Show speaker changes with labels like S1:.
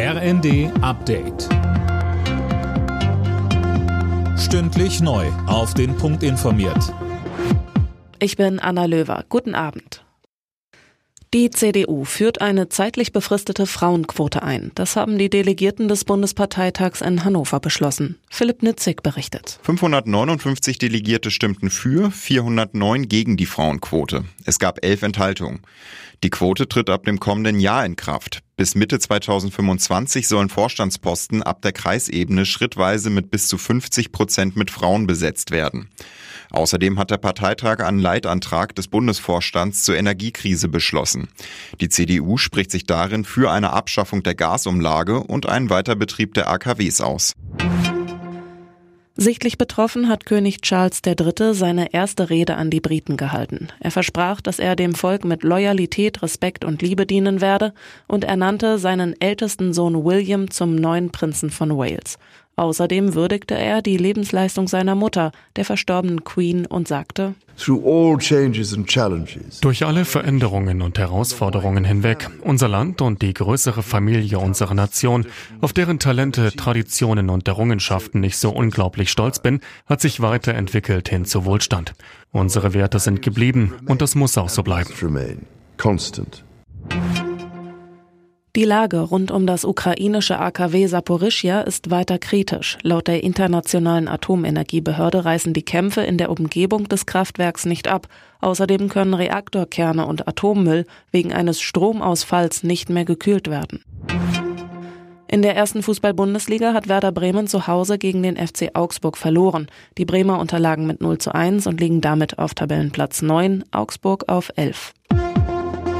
S1: RND Update. Stündlich neu. Auf den Punkt informiert.
S2: Ich bin Anna Löwer. Guten Abend. Die CDU führt eine zeitlich befristete Frauenquote ein. Das haben die Delegierten des Bundesparteitags in Hannover beschlossen. Philipp Nitzig berichtet.
S3: 559 Delegierte stimmten für, 409 gegen die Frauenquote. Es gab elf Enthaltungen. Die Quote tritt ab dem kommenden Jahr in Kraft. Bis Mitte 2025 sollen Vorstandsposten ab der Kreisebene schrittweise mit bis zu 50 Prozent mit Frauen besetzt werden. Außerdem hat der Parteitag einen Leitantrag des Bundesvorstands zur Energiekrise beschlossen. Die CDU spricht sich darin für eine Abschaffung der Gasumlage und einen Weiterbetrieb der AKWs aus.
S2: Sichtlich betroffen hat König Charles III. seine erste Rede an die Briten gehalten. Er versprach, dass er dem Volk mit Loyalität, Respekt und Liebe dienen werde und ernannte seinen ältesten Sohn William zum neuen Prinzen von Wales. Außerdem würdigte er die Lebensleistung seiner Mutter, der verstorbenen Queen, und sagte,
S4: durch alle Veränderungen und Herausforderungen hinweg, unser Land und die größere Familie unserer Nation, auf deren Talente, Traditionen und Errungenschaften ich so unglaublich stolz bin, hat sich weiterentwickelt hin zu Wohlstand. Unsere Werte sind geblieben und das muss auch so bleiben.
S2: Die Lage rund um das ukrainische AKW Saporischja ist weiter kritisch. Laut der Internationalen Atomenergiebehörde reißen die Kämpfe in der Umgebung des Kraftwerks nicht ab. Außerdem können Reaktorkerne und Atommüll wegen eines Stromausfalls nicht mehr gekühlt werden. In der ersten Fußball-Bundesliga hat Werder Bremen zu Hause gegen den FC Augsburg verloren. Die Bremer unterlagen mit 0 zu 1 und liegen damit auf Tabellenplatz 9, Augsburg auf 11.